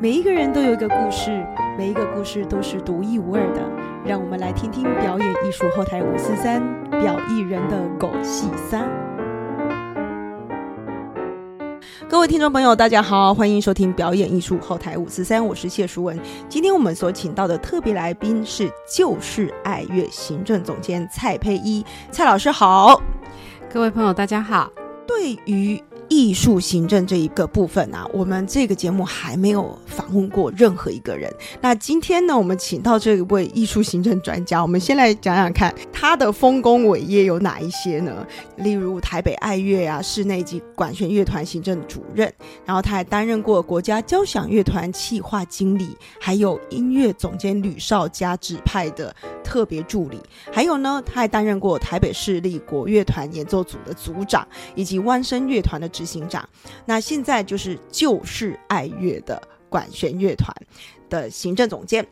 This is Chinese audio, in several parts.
每一个人都有一个故事，每一个故事都是独一无二的。让我们来听听表演艺术后台五四三表艺人的狗戏三。各位听众朋友，大家好，欢迎收听表演艺术后台五四三，我是谢淑文。今天我们所请到的特别来宾是旧世爱乐行政总监蔡佩一，蔡老师好。各位朋友，大家好。对于艺术行政这一个部分啊，我们这个节目还没有访问过任何一个人。那今天呢，我们请到这位艺术行政专家，我们先来讲讲看他的丰功伟业有哪一些呢？例如台北爱乐啊，室内及管弦乐团行政主任，然后他还担任过国家交响乐团企划经理，还有音乐总监吕少佳指派的特别助理，还有呢，他还担任过台北市立国乐团演奏组的组长，以及弯声乐团的。执行长，那现在就是旧世爱乐的管弦乐团的行政总监。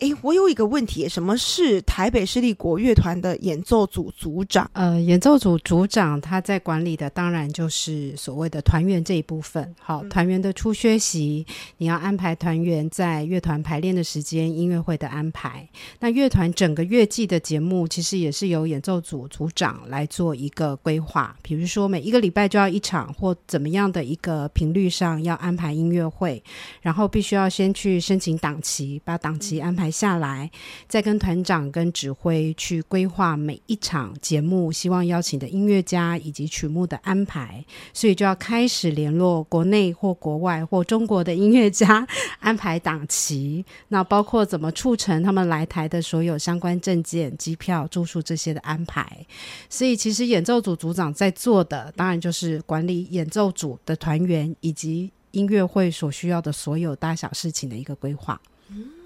哎，我有一个问题，什么是台北市立国乐团的演奏组组长？呃，演奏组组长他在管理的当然就是所谓的团员这一部分。好，团员的初学习，你要安排团员在乐团排练的时间、音乐会的安排。那乐团整个乐季的节目，其实也是由演奏组组长来做一个规划。比如说每一个礼拜就要一场，或怎么样的一个频率上要安排音乐会，然后必须要先去申请档期，把档期安排。下来，再跟团长、跟指挥去规划每一场节目，希望邀请的音乐家以及曲目的安排，所以就要开始联络国内或国外或中国的音乐家 安排档期。那包括怎么促成他们来台的所有相关证件、机票、住宿这些的安排。所以，其实演奏组组长在做的，当然就是管理演奏组的团员以及音乐会所需要的所有大小事情的一个规划。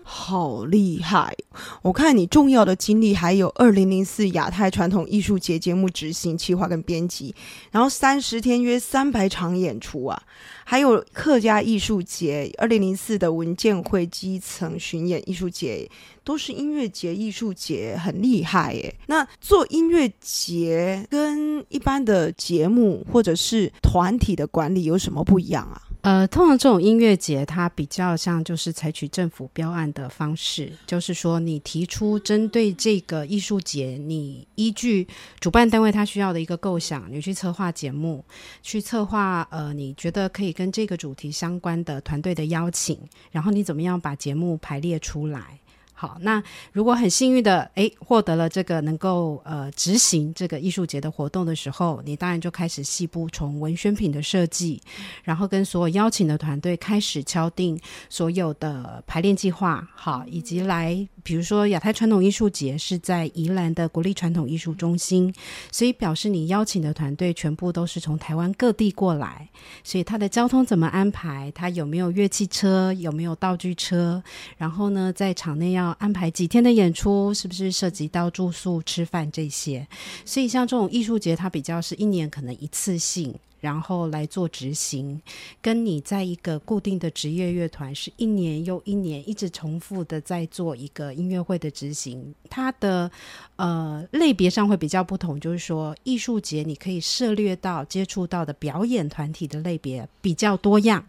好厉害！我看你重要的经历还有二零零四亚太传统艺术节节目执行、企划跟编辑，然后三十天约三百场演出啊，还有客家艺术节二零零四的文建会基层巡演艺术节，都是音乐节、艺术节，很厉害耶。那做音乐节跟一般的节目或者是团体的管理有什么不一样啊？呃，通常这种音乐节，它比较像就是采取政府标案的方式，就是说你提出针对这个艺术节，你依据主办单位他需要的一个构想，你去策划节目，去策划呃，你觉得可以跟这个主题相关的团队的邀请，然后你怎么样把节目排列出来。好，那如果很幸运的诶获得了这个能够呃执行这个艺术节的活动的时候，你当然就开始细部从文宣品的设计，然后跟所有邀请的团队开始敲定所有的排练计划，好，以及来比如说亚太传统艺术节是在宜兰的国立传统艺术中心，所以表示你邀请的团队全部都是从台湾各地过来，所以他的交通怎么安排？他有没有乐器车？有没有道具车？然后呢，在场内要安排几天的演出，是不是涉及到住宿、吃饭这些？所以像这种艺术节，它比较是一年可能一次性，然后来做执行，跟你在一个固定的职业乐团，是一年又一年一直重复的在做一个音乐会的执行，它的呃类别上会比较不同。就是说，艺术节你可以涉略到、接触到的表演团体的类别比较多样。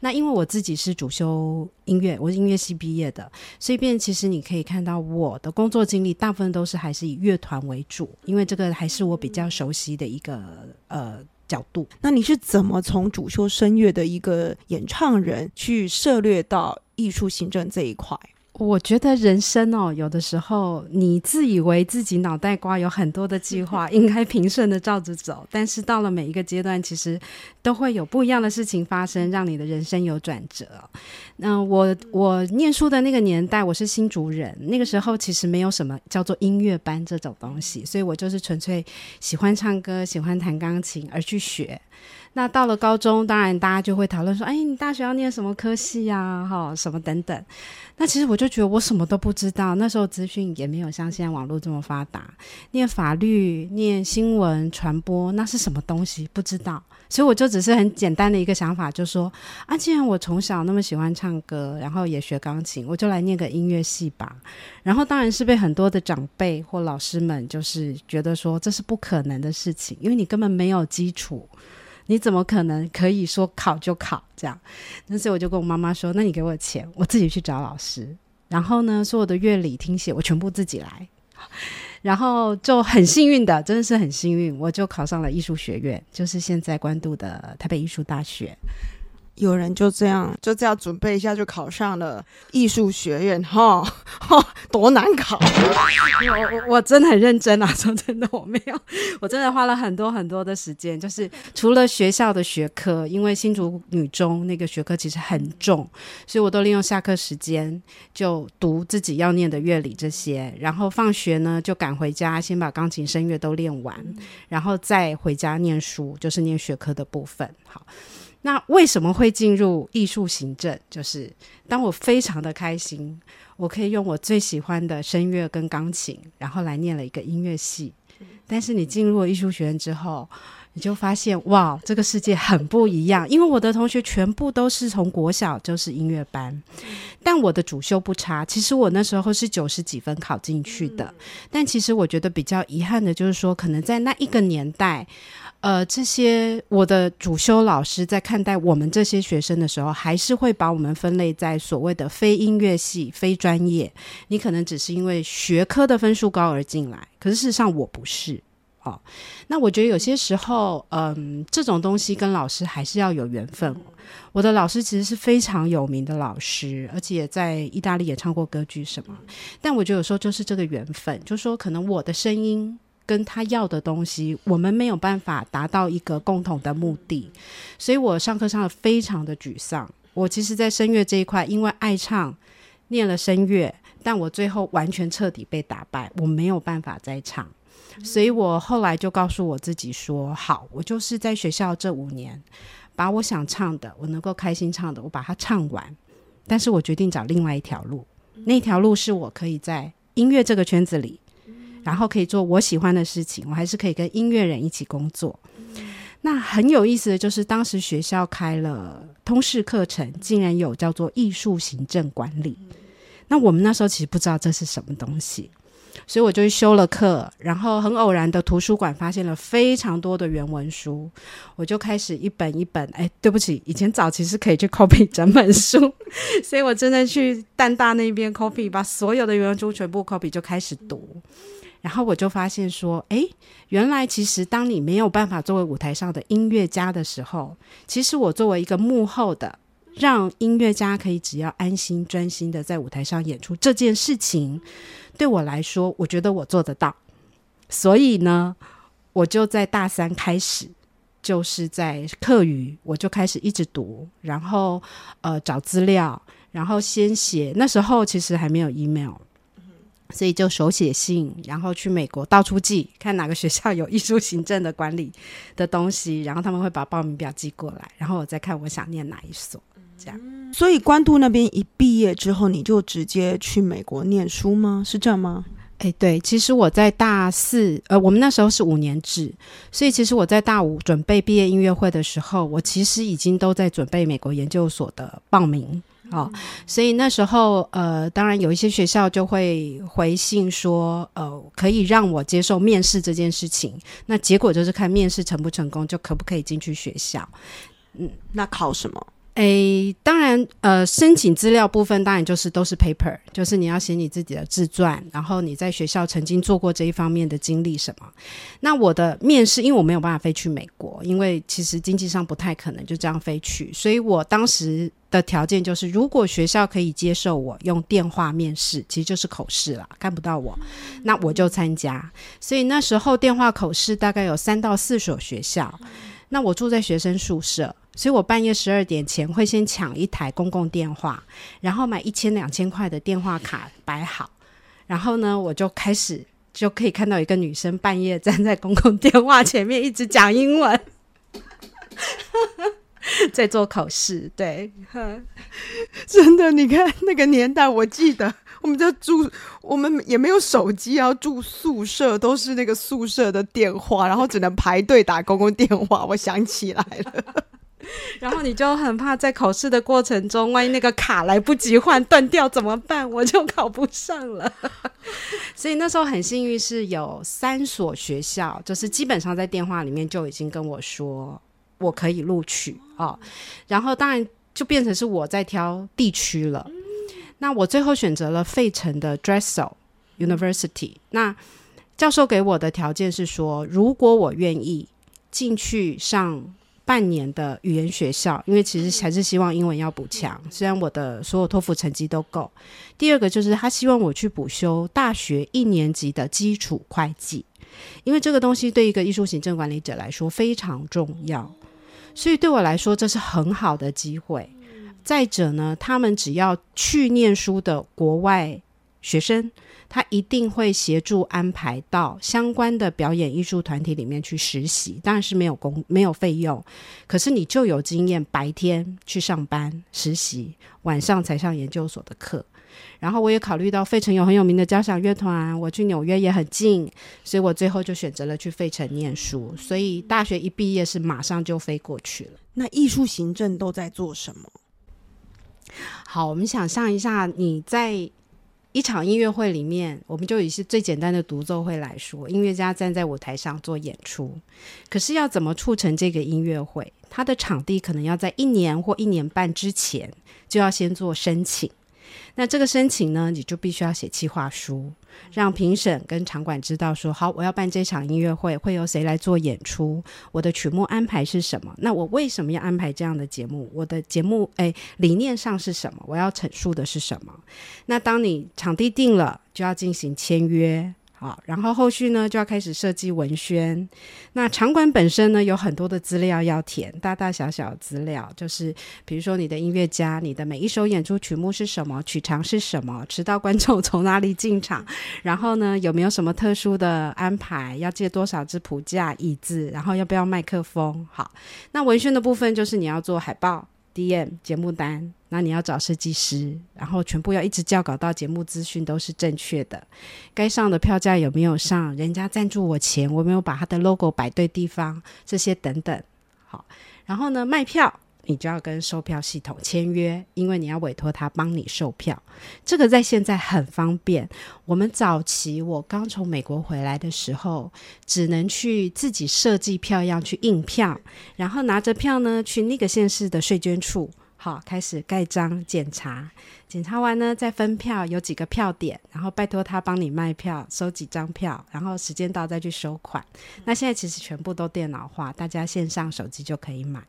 那因为我自己是主修音乐，我是音乐系毕业的，所以便其实你可以看到我的工作经历大部分都是还是以乐团为主，因为这个还是我比较熟悉的一个呃角度。那你是怎么从主修声乐的一个演唱人去涉略到艺术行政这一块？我觉得人生哦，有的时候你自以为自己脑袋瓜有很多的计划，应该平顺的照着走，但是到了每一个阶段，其实都会有不一样的事情发生，让你的人生有转折。那我我念书的那个年代，我是新竹人，那个时候其实没有什么叫做音乐班这种东西，所以我就是纯粹喜欢唱歌、喜欢弹钢琴而去学。那到了高中，当然大家就会讨论说：“哎，你大学要念什么科系呀？哈，什么等等。”那其实我就觉得我什么都不知道。那时候资讯也没有像现在网络这么发达，念法律、念新闻传播，那是什么东西？不知道。所以我就只是很简单的一个想法，就说：“啊，既然我从小那么喜欢唱歌，然后也学钢琴，我就来念个音乐系吧。”然后当然是被很多的长辈或老师们就是觉得说这是不可能的事情，因为你根本没有基础。你怎么可能可以说考就考这样？那所以我就跟我妈妈说：“那你给我钱，我自己去找老师。然后呢，所有的乐理、听写我全部自己来。然后就很幸运的，真的是很幸运，我就考上了艺术学院，就是现在关渡的台北艺术大学。”有人就这样就这样准备一下就考上了艺术学院，哈，哈，多难考！我我真的很认真啊，说真的，我没有，我真的花了很多很多的时间，就是除了学校的学科，因为新竹女中那个学科其实很重，所以我都利用下课时间就读自己要念的乐理这些，然后放学呢就赶回家，先把钢琴声乐都练完，然后再回家念书，就是念学科的部分。好。那为什么会进入艺术行政？就是当我非常的开心，我可以用我最喜欢的声乐跟钢琴，然后来念了一个音乐系。但是你进入了艺术学院之后，你就发现哇，这个世界很不一样。因为我的同学全部都是从国小就是音乐班，但我的主修不差。其实我那时候是九十几分考进去的，但其实我觉得比较遗憾的就是说，可能在那一个年代。呃，这些我的主修老师在看待我们这些学生的时候，还是会把我们分类在所谓的非音乐系、非专业。你可能只是因为学科的分数高而进来，可是事实上我不是哦。那我觉得有些时候，嗯，这种东西跟老师还是要有缘分。我的老师其实是非常有名的老师，而且在意大利也唱过歌剧什么。但我觉得有时候就是这个缘分，就说可能我的声音。跟他要的东西，我们没有办法达到一个共同的目的，所以我上课上的非常的沮丧。我其实，在声乐这一块，因为爱唱，念了声乐，但我最后完全彻底被打败，我没有办法再唱，所以我后来就告诉我自己说：好，我就是在学校这五年，把我想唱的，我能够开心唱的，我把它唱完。但是我决定找另外一条路，那条路是我可以在音乐这个圈子里。然后可以做我喜欢的事情，我还是可以跟音乐人一起工作。那很有意思的就是，当时学校开了通识课程，竟然有叫做艺术行政管理。那我们那时候其实不知道这是什么东西，所以我就去修了课。然后很偶然的，图书馆发现了非常多的原文书，我就开始一本一本。哎，对不起，以前早期是可以去 copy 整本书，所以我真的去淡大那边 copy，把所有的原文书全部 copy，就开始读。然后我就发现说，哎，原来其实当你没有办法作为舞台上的音乐家的时候，其实我作为一个幕后的，让音乐家可以只要安心专心的在舞台上演出这件事情，对我来说，我觉得我做得到。所以呢，我就在大三开始，就是在课余，我就开始一直读，然后呃找资料，然后先写。那时候其实还没有 email。所以就手写信，然后去美国到处寄，看哪个学校有艺术行政的管理的东西，然后他们会把报名表寄过来，然后我再看我想念哪一所，所以关渡那边一毕业之后，你就直接去美国念书吗？是这样吗？哎，对，其实我在大四，呃，我们那时候是五年制，所以其实我在大五准备毕业音乐会的时候，我其实已经都在准备美国研究所的报名。哦，所以那时候，呃，当然有一些学校就会回信说，呃，可以让我接受面试这件事情。那结果就是看面试成不成功，就可不可以进去学校。嗯，那考什么？诶，当然，呃，申请资料部分当然就是都是 paper，就是你要写你自己的自传，然后你在学校曾经做过这一方面的经历什么。那我的面试，因为我没有办法飞去美国，因为其实经济上不太可能就这样飞去，所以我当时的条件就是，如果学校可以接受我用电话面试，其实就是口试了，看不到我，那我就参加。所以那时候电话口试大概有三到四所学校，那我住在学生宿舍。所以我半夜十二点前会先抢一台公共电话，然后买一千两千块的电话卡摆好，然后呢，我就开始就可以看到一个女生半夜站在公共电话前面一直讲英文，在做考试。对，真的，你看那个年代，我记得我们就住，我们也没有手机啊，住宿舍都是那个宿舍的电话，然后只能排队打公共电话。我想起来了。然后你就很怕在考试的过程中，万一那个卡来不及换断掉怎么办？我就考不上了。所以那时候很幸运，是有三所学校，就是基本上在电话里面就已经跟我说，我可以录取啊。然后当然就变成是我在挑地区了。那我最后选择了费城的 Drexel University。那教授给我的条件是说，如果我愿意进去上半年的语言学校，因为其实还是希望英文要补强，虽然我的所有托福成绩都够。第二个就是他希望我去补修大学一年级的基础会计，因为这个东西对一个艺术行政管理者来说非常重要，所以对我来说这是很好的机会。再者呢，他们只要去念书的国外学生。他一定会协助安排到相关的表演艺术团体里面去实习，当然是没有工没有费用，可是你就有经验，白天去上班实习，晚上才上研究所的课。然后我也考虑到费城有很有名的交响乐团，我去纽约也很近，所以我最后就选择了去费城念书。所以大学一毕业是马上就飞过去了。那艺术行政都在做什么？好，我们想象一下你在。一场音乐会里面，我们就以是最简单的独奏会来说，音乐家站在舞台上做演出。可是要怎么促成这个音乐会？它的场地可能要在一年或一年半之前就要先做申请。那这个申请呢，你就必须要写计划书，让评审跟场馆知道说，好，我要办这场音乐会，会由谁来做演出？我的曲目安排是什么？那我为什么要安排这样的节目？我的节目诶理念上是什么？我要陈述的是什么？那当你场地定了，就要进行签约。好，然后后续呢就要开始设计文宣。那场馆本身呢有很多的资料要填，大大小小资料，就是比如说你的音乐家，你的每一首演出曲目是什么，曲长是什么，迟到观众从哪里进场，然后呢有没有什么特殊的安排，要借多少支谱架、椅子，然后要不要麦克风？好，那文宣的部分就是你要做海报。D.M. 节目单，那你要找设计师，然后全部要一直校稿到节目资讯都是正确的，该上的票价有没有上，人家赞助我钱，我没有把他的 logo 摆对地方，这些等等。好，然后呢，卖票。你就要跟售票系统签约，因为你要委托他帮你售票。这个在现在很方便。我们早期我刚从美国回来的时候，只能去自己设计票样去印票，然后拿着票呢去那个县市的税捐处。好，开始盖章检查，检查完呢再分票，有几个票点，然后拜托他帮你卖票，收几张票，然后时间到再去收款。那现在其实全部都电脑化，大家线上手机就可以买。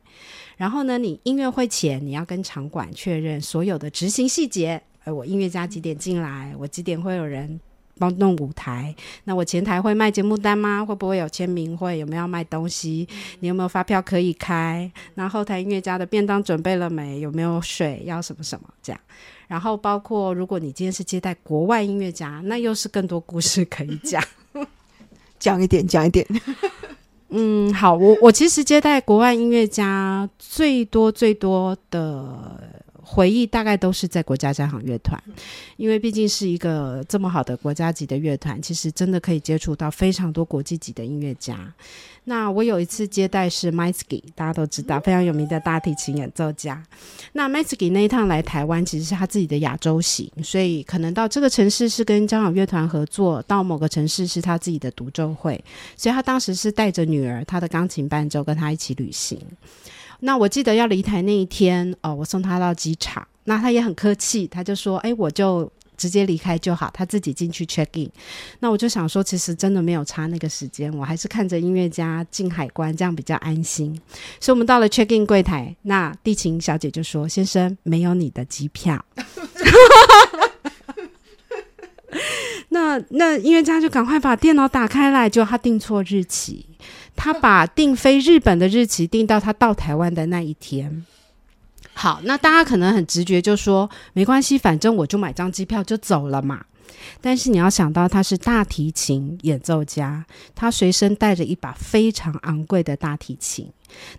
然后呢，你音乐会前你要跟场馆确认所有的执行细节，呃，我音乐家几点进来，我几点会有人。帮弄舞台，那我前台会卖节目单吗？会不会有签名会？有没有卖东西？你有没有发票可以开？那后台音乐家的便当准备了没？有没有水？要什么什么这样？然后包括如果你今天是接待国外音乐家，那又是更多故事可以讲，讲一点，讲一点。嗯，好，我我其实接待国外音乐家最多最多的。回忆大概都是在国家交响乐团，因为毕竟是一个这么好的国家级的乐团，其实真的可以接触到非常多国际级的音乐家。那我有一次接待是 m i s k y 大家都知道非常有名的大提琴演奏家。那 m i s k y 那一趟来台湾，其实是他自己的亚洲行，所以可能到这个城市是跟交响乐团合作，到某个城市是他自己的独奏会，所以他当时是带着女儿，他的钢琴伴奏跟他一起旅行。那我记得要离台那一天，哦，我送他到机场，那他也很客气，他就说：“哎，我就直接离开就好，他自己进去 check in。”那我就想说，其实真的没有差那个时间，我还是看着音乐家进海关，这样比较安心。所以，我们到了 check in 柜台，那地勤小姐就说：“先生，没有你的机票。”那那音乐家就赶快把电脑打开来，就他订错日期。他把定飞日本的日期定到他到台湾的那一天。好，那大家可能很直觉就说没关系，反正我就买张机票就走了嘛。但是你要想到他是大提琴演奏家，他随身带着一把非常昂贵的大提琴。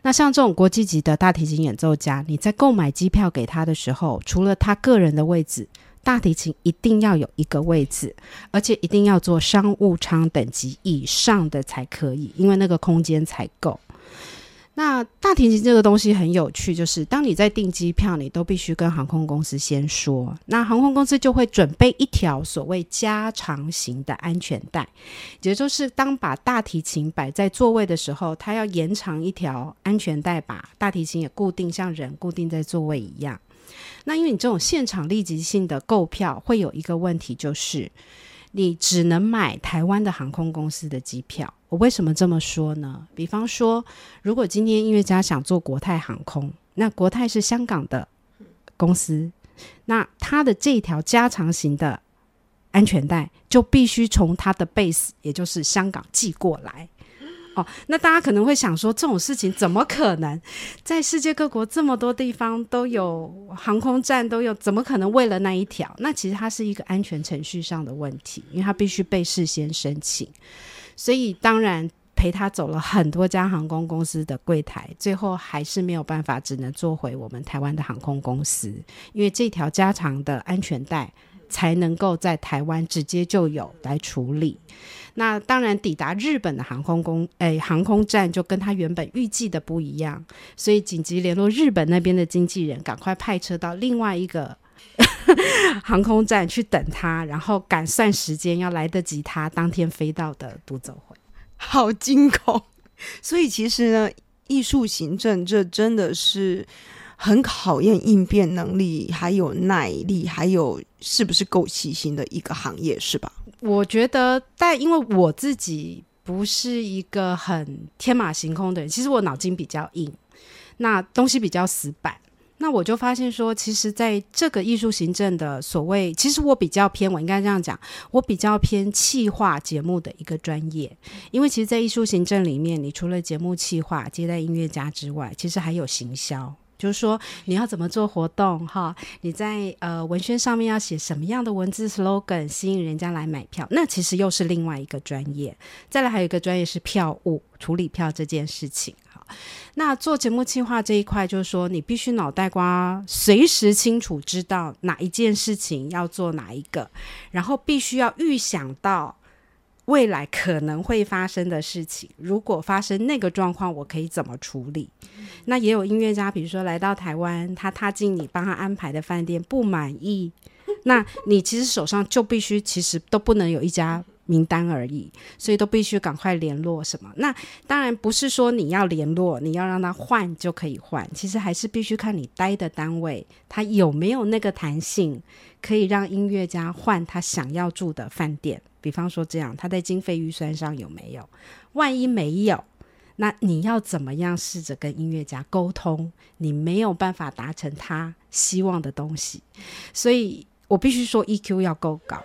那像这种国际级的大提琴演奏家，你在购买机票给他的时候，除了他个人的位置。大提琴一定要有一个位置，而且一定要做商务舱等级以上的才可以，因为那个空间才够。那大提琴这个东西很有趣，就是当你在订机票，你都必须跟航空公司先说，那航空公司就会准备一条所谓加长型的安全带，也就是当把大提琴摆在座位的时候，它要延长一条安全带，把大提琴也固定，像人固定在座位一样。那因为你这种现场立即性的购票，会有一个问题，就是你只能买台湾的航空公司的机票。我为什么这么说呢？比方说，如果今天音乐家想做国泰航空，那国泰是香港的公司，那它的这条加长型的安全带就必须从它的 base，也就是香港寄过来。哦，那大家可能会想说，这种事情怎么可能？在世界各国这么多地方都有航空站，都有，怎么可能为了那一条？那其实它是一个安全程序上的问题，因为它必须被事先申请。所以当然陪他走了很多家航空公司的柜台，最后还是没有办法，只能坐回我们台湾的航空公司，因为这条加长的安全带才能够在台湾直接就有来处理。那当然抵达日本的航空公诶航空站就跟他原本预计的不一样，所以紧急联络日本那边的经纪人，赶快派车到另外一个。航空站去等他，然后赶算时间，要来得及他当天飞到的独走会，好惊恐。所以其实呢，艺术行政这真的是很考验应变能力，还有耐力，还有是不是够细心的一个行业，是吧？我觉得，但因为我自己不是一个很天马行空的人，其实我脑筋比较硬，那东西比较死板。那我就发现说，其实在这个艺术行政的所谓，其实我比较偏，我应该这样讲，我比较偏企划节目的一个专业。因为其实，在艺术行政里面，你除了节目企划、接待音乐家之外，其实还有行销，就是说你要怎么做活动哈？你在呃文宣上面要写什么样的文字 slogan，吸引人家来买票，那其实又是另外一个专业。再来还有一个专业是票务，处理票这件事情。那做节目计划这一块，就是说你必须脑袋瓜随时清楚知道哪一件事情要做哪一个，然后必须要预想到未来可能会发生的事情。如果发生那个状况，我可以怎么处理？那也有音乐家，比如说来到台湾，他踏进你帮他安排的饭店不满意，那你其实手上就必须其实都不能有一家。名单而已，所以都必须赶快联络什么？那当然不是说你要联络，你要让他换就可以换。其实还是必须看你待的单位，他有没有那个弹性，可以让音乐家换他想要住的饭店。比方说这样，他在经费预算上有没有？万一没有，那你要怎么样试着跟音乐家沟通？你没有办法达成他希望的东西，所以。我必须说 EQ 要够高，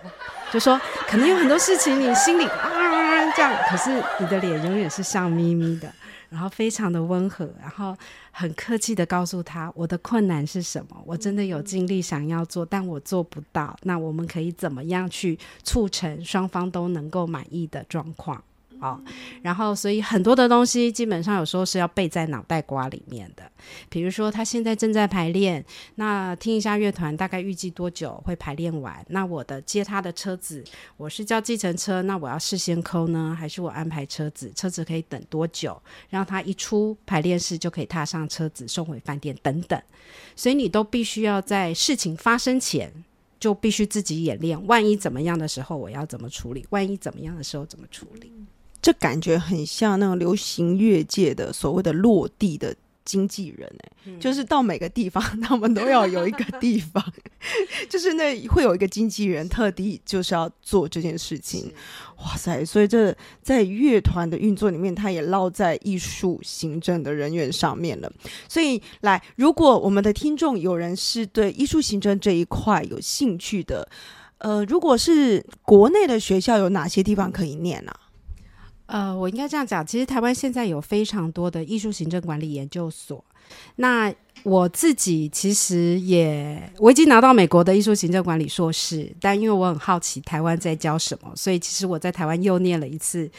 就说可能有很多事情你心里啊这样，可是你的脸永远是笑眯眯的，然后非常的温和，然后很客气的告诉他我的困难是什么，我真的有尽力想要做，但我做不到，那我们可以怎么样去促成双方都能够满意的状况？哦，然后所以很多的东西基本上有时候是要背在脑袋瓜里面的。比如说他现在正在排练，那听一下乐团大概预计多久会排练完？那我的接他的车子，我是叫计程车，那我要事先扣呢，还是我安排车子？车子可以等多久？让他一出排练室就可以踏上车子送回饭店等等。所以你都必须要在事情发生前就必须自己演练，万一怎么样的时候我要怎么处理？万一怎么样的时候怎么处理？这感觉很像那种流行乐界的所谓的落地的经纪人哎，就是到每个地方，他们都要有一个地方，就是那会有一个经纪人特地就是要做这件事情。哇塞！所以这在乐团的运作里面，它也落在艺术行政的人员上面了。所以，来，如果我们的听众有人是对艺术行政这一块有兴趣的，呃，如果是国内的学校，有哪些地方可以念呢？呃，我应该这样讲，其实台湾现在有非常多的艺术行政管理研究所，那。我自己其实也，我已经拿到美国的艺术行政管理硕士，但因为我很好奇台湾在教什么，所以其实我在台湾又念了一次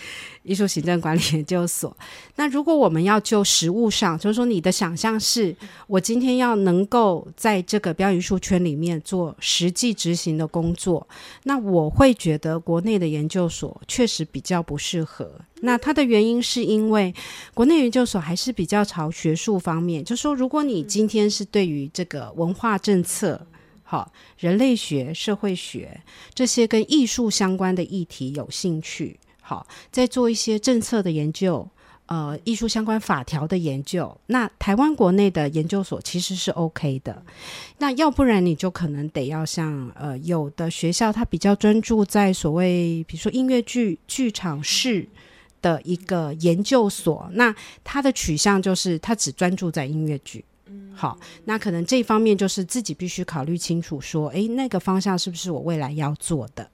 艺术行政管理研究所。那如果我们要就实物上，就是说你的想象是，我今天要能够在这个表演艺术圈里面做实际执行的工作，那我会觉得国内的研究所确实比较不适合。那它的原因是因为国内研究所还是比较朝学术方面，就说如果你今天是对于这个文化政策、好人类学、社会学这些跟艺术相关的议题有兴趣，好在做一些政策的研究。呃，艺术相关法条的研究，那台湾国内的研究所其实是 OK 的。那要不然你就可能得要像呃，有的学校它比较专注在所谓，比如说音乐剧剧场式的一个研究所，那他的取向就是他只专注在音乐剧。好，那可能这方面就是自己必须考虑清楚，说，诶，那个方向是不是我未来要做的？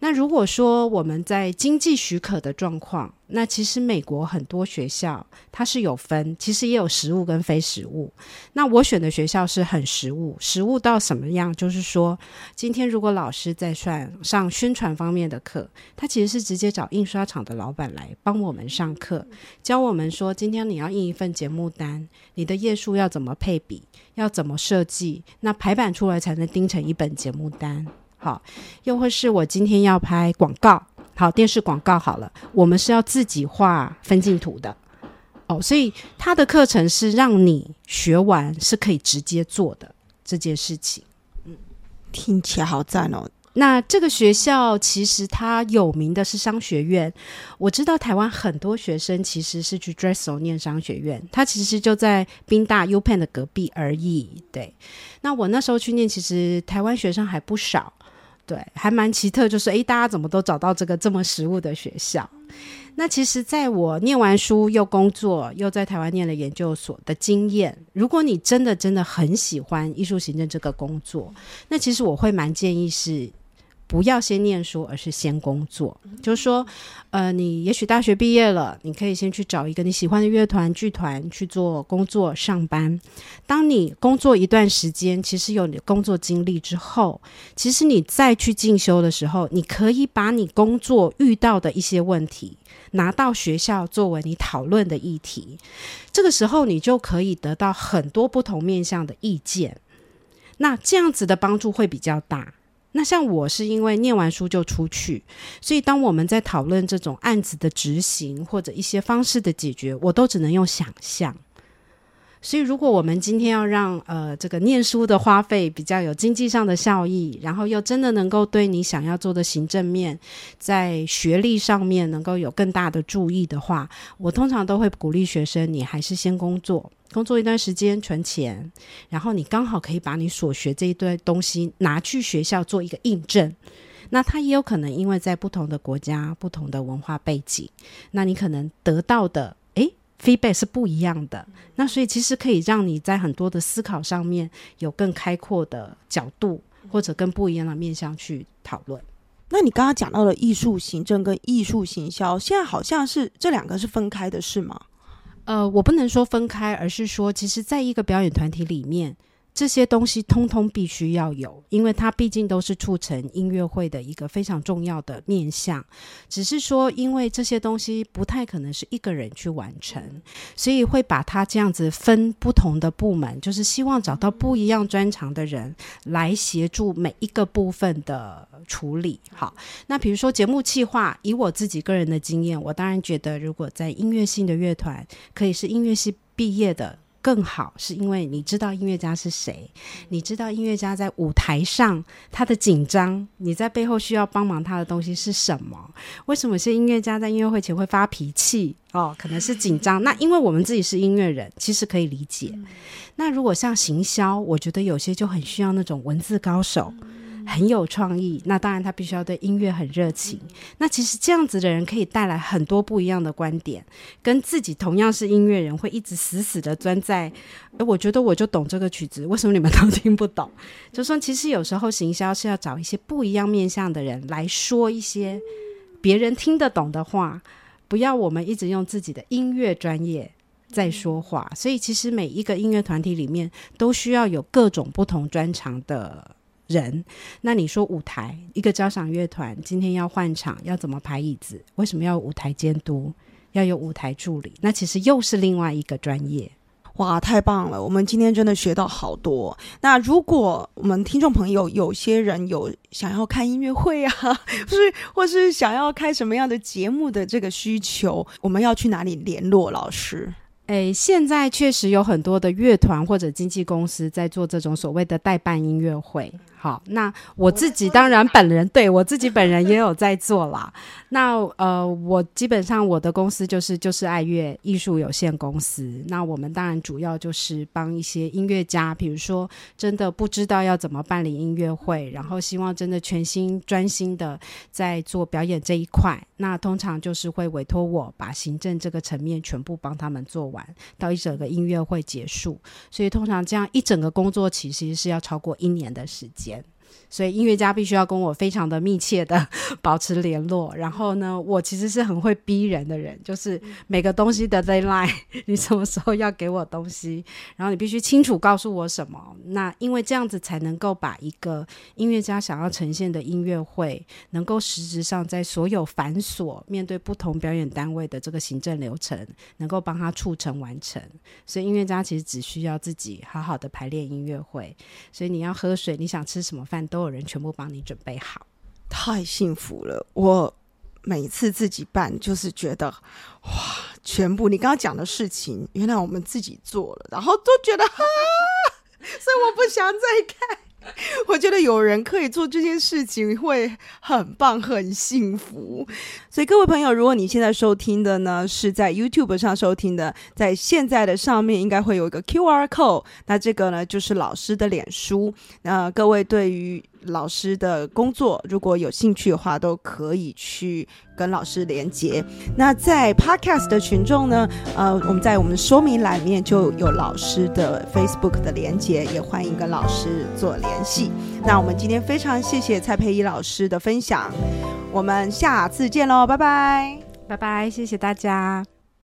那如果说我们在经济许可的状况，那其实美国很多学校它是有分，其实也有实物跟非实物。那我选的学校是很实物，实物到什么样？就是说，今天如果老师在算上宣传方面的课，他其实是直接找印刷厂的老板来帮我们上课，教我们说，今天你要印一份节目单，你的页数要怎么配比，要怎么设计，那排版出来才能钉成一本节目单。好，又或是我今天要拍广告，好电视广告好了，我们是要自己画分镜图的哦，所以他的课程是让你学完是可以直接做的这件事情。嗯，听起来好赞哦。那这个学校其实它有名的是商学院，我知道台湾很多学生其实是去 Dressel 念商学院，它其实就在宾大 U Penn 的隔壁而已。对，那我那时候去念，其实台湾学生还不少。对，还蛮奇特，就是诶，大家怎么都找到这个这么实务的学校？那其实，在我念完书又工作，又在台湾念了研究所的经验，如果你真的真的很喜欢艺术行政这个工作，那其实我会蛮建议是。不要先念书，而是先工作。就是说，呃，你也许大学毕业了，你可以先去找一个你喜欢的乐团、剧团去做工作、上班。当你工作一段时间，其实有你的工作经历之后，其实你再去进修的时候，你可以把你工作遇到的一些问题拿到学校作为你讨论的议题。这个时候，你就可以得到很多不同面向的意见。那这样子的帮助会比较大。那像我是因为念完书就出去，所以当我们在讨论这种案子的执行或者一些方式的解决，我都只能用想象。所以如果我们今天要让呃这个念书的花费比较有经济上的效益，然后又真的能够对你想要做的行政面在学历上面能够有更大的注意的话，我通常都会鼓励学生，你还是先工作。工作一段时间存钱，然后你刚好可以把你所学这一堆东西拿去学校做一个印证。那他也有可能因为在不同的国家、不同的文化背景，那你可能得到的 feedback 是不一样的。那所以其实可以让你在很多的思考上面有更开阔的角度，或者跟不一样的面向去讨论。那你刚刚讲到了艺术行政跟艺术行销，现在好像是这两个是分开的，是吗？呃，我不能说分开，而是说，其实在一个表演团体里面。这些东西通通必须要有，因为它毕竟都是促成音乐会的一个非常重要的面向。只是说，因为这些东西不太可能是一个人去完成，所以会把它这样子分不同的部门，就是希望找到不一样专长的人来协助每一个部分的处理。好，那比如说节目企划，以我自己个人的经验，我当然觉得，如果在音乐性的乐团，可以是音乐系毕业的。更好，是因为你知道音乐家是谁，你知道音乐家在舞台上他的紧张，你在背后需要帮忙他的东西是什么？为什么有些音乐家在音乐会前会发脾气？哦，可能是紧张。那因为我们自己是音乐人，其实可以理解。那如果像行销，我觉得有些就很需要那种文字高手。很有创意，那当然他必须要对音乐很热情。那其实这样子的人可以带来很多不一样的观点，跟自己同样是音乐人会一直死死的钻在。哎，我觉得我就懂这个曲子，为什么你们都听不懂？就说其实有时候行销是要找一些不一样面向的人来说一些别人听得懂的话，不要我们一直用自己的音乐专业在说话。所以其实每一个音乐团体里面都需要有各种不同专长的。人，那你说舞台一个交响乐团今天要换场，要怎么排椅子？为什么要舞台监督？要有舞台助理？那其实又是另外一个专业。哇，太棒了！我们今天真的学到好多。那如果我们听众朋友有些人有想要看音乐会啊，或是或是想要开什么样的节目的这个需求，我们要去哪里联络老师？诶，现在确实有很多的乐团或者经纪公司在做这种所谓的代办音乐会。好，那我自己当然本人对我自己本人也有在做啦。那呃，我基本上我的公司就是就是爱乐艺术有限公司。那我们当然主要就是帮一些音乐家，比如说真的不知道要怎么办理音乐会，然后希望真的全心专心的在做表演这一块。那通常就是会委托我把行政这个层面全部帮他们做完，到一整个音乐会结束。所以通常这样一整个工作其实是要超过一年的时间。所以音乐家必须要跟我非常的密切的 保持联络。然后呢，我其实是很会逼人的人，就是每个东西的 deadline，你什么时候要给我东西，然后你必须清楚告诉我什么。那因为这样子才能够把一个音乐家想要呈现的音乐会，能够实质上在所有繁琐面对不同表演单位的这个行政流程，能够帮他促成完成。所以音乐家其实只需要自己好好的排练音乐会。所以你要喝水，你想吃什么饭都。有人全部帮你准备好，太幸福了！我每次自己办，就是觉得哇，全部你刚刚讲的事情，原来我们自己做了，然后都觉得哈，所以我不想再看。我觉得有人可以做这件事情会很棒、很幸福。所以各位朋友，如果你现在收听的呢是在 YouTube 上收听的，在现在的上面应该会有一个 QR code，那这个呢就是老师的脸书。那各位对于老师的工作，如果有兴趣的话，都可以去跟老师连接。那在 Podcast 的群众呢，呃，我们在我们说明栏面就有老师的 Facebook 的连接，也欢迎跟老师做联系。那我们今天非常谢谢蔡佩仪老师的分享，我们下次见喽，拜拜，拜拜，谢谢大家。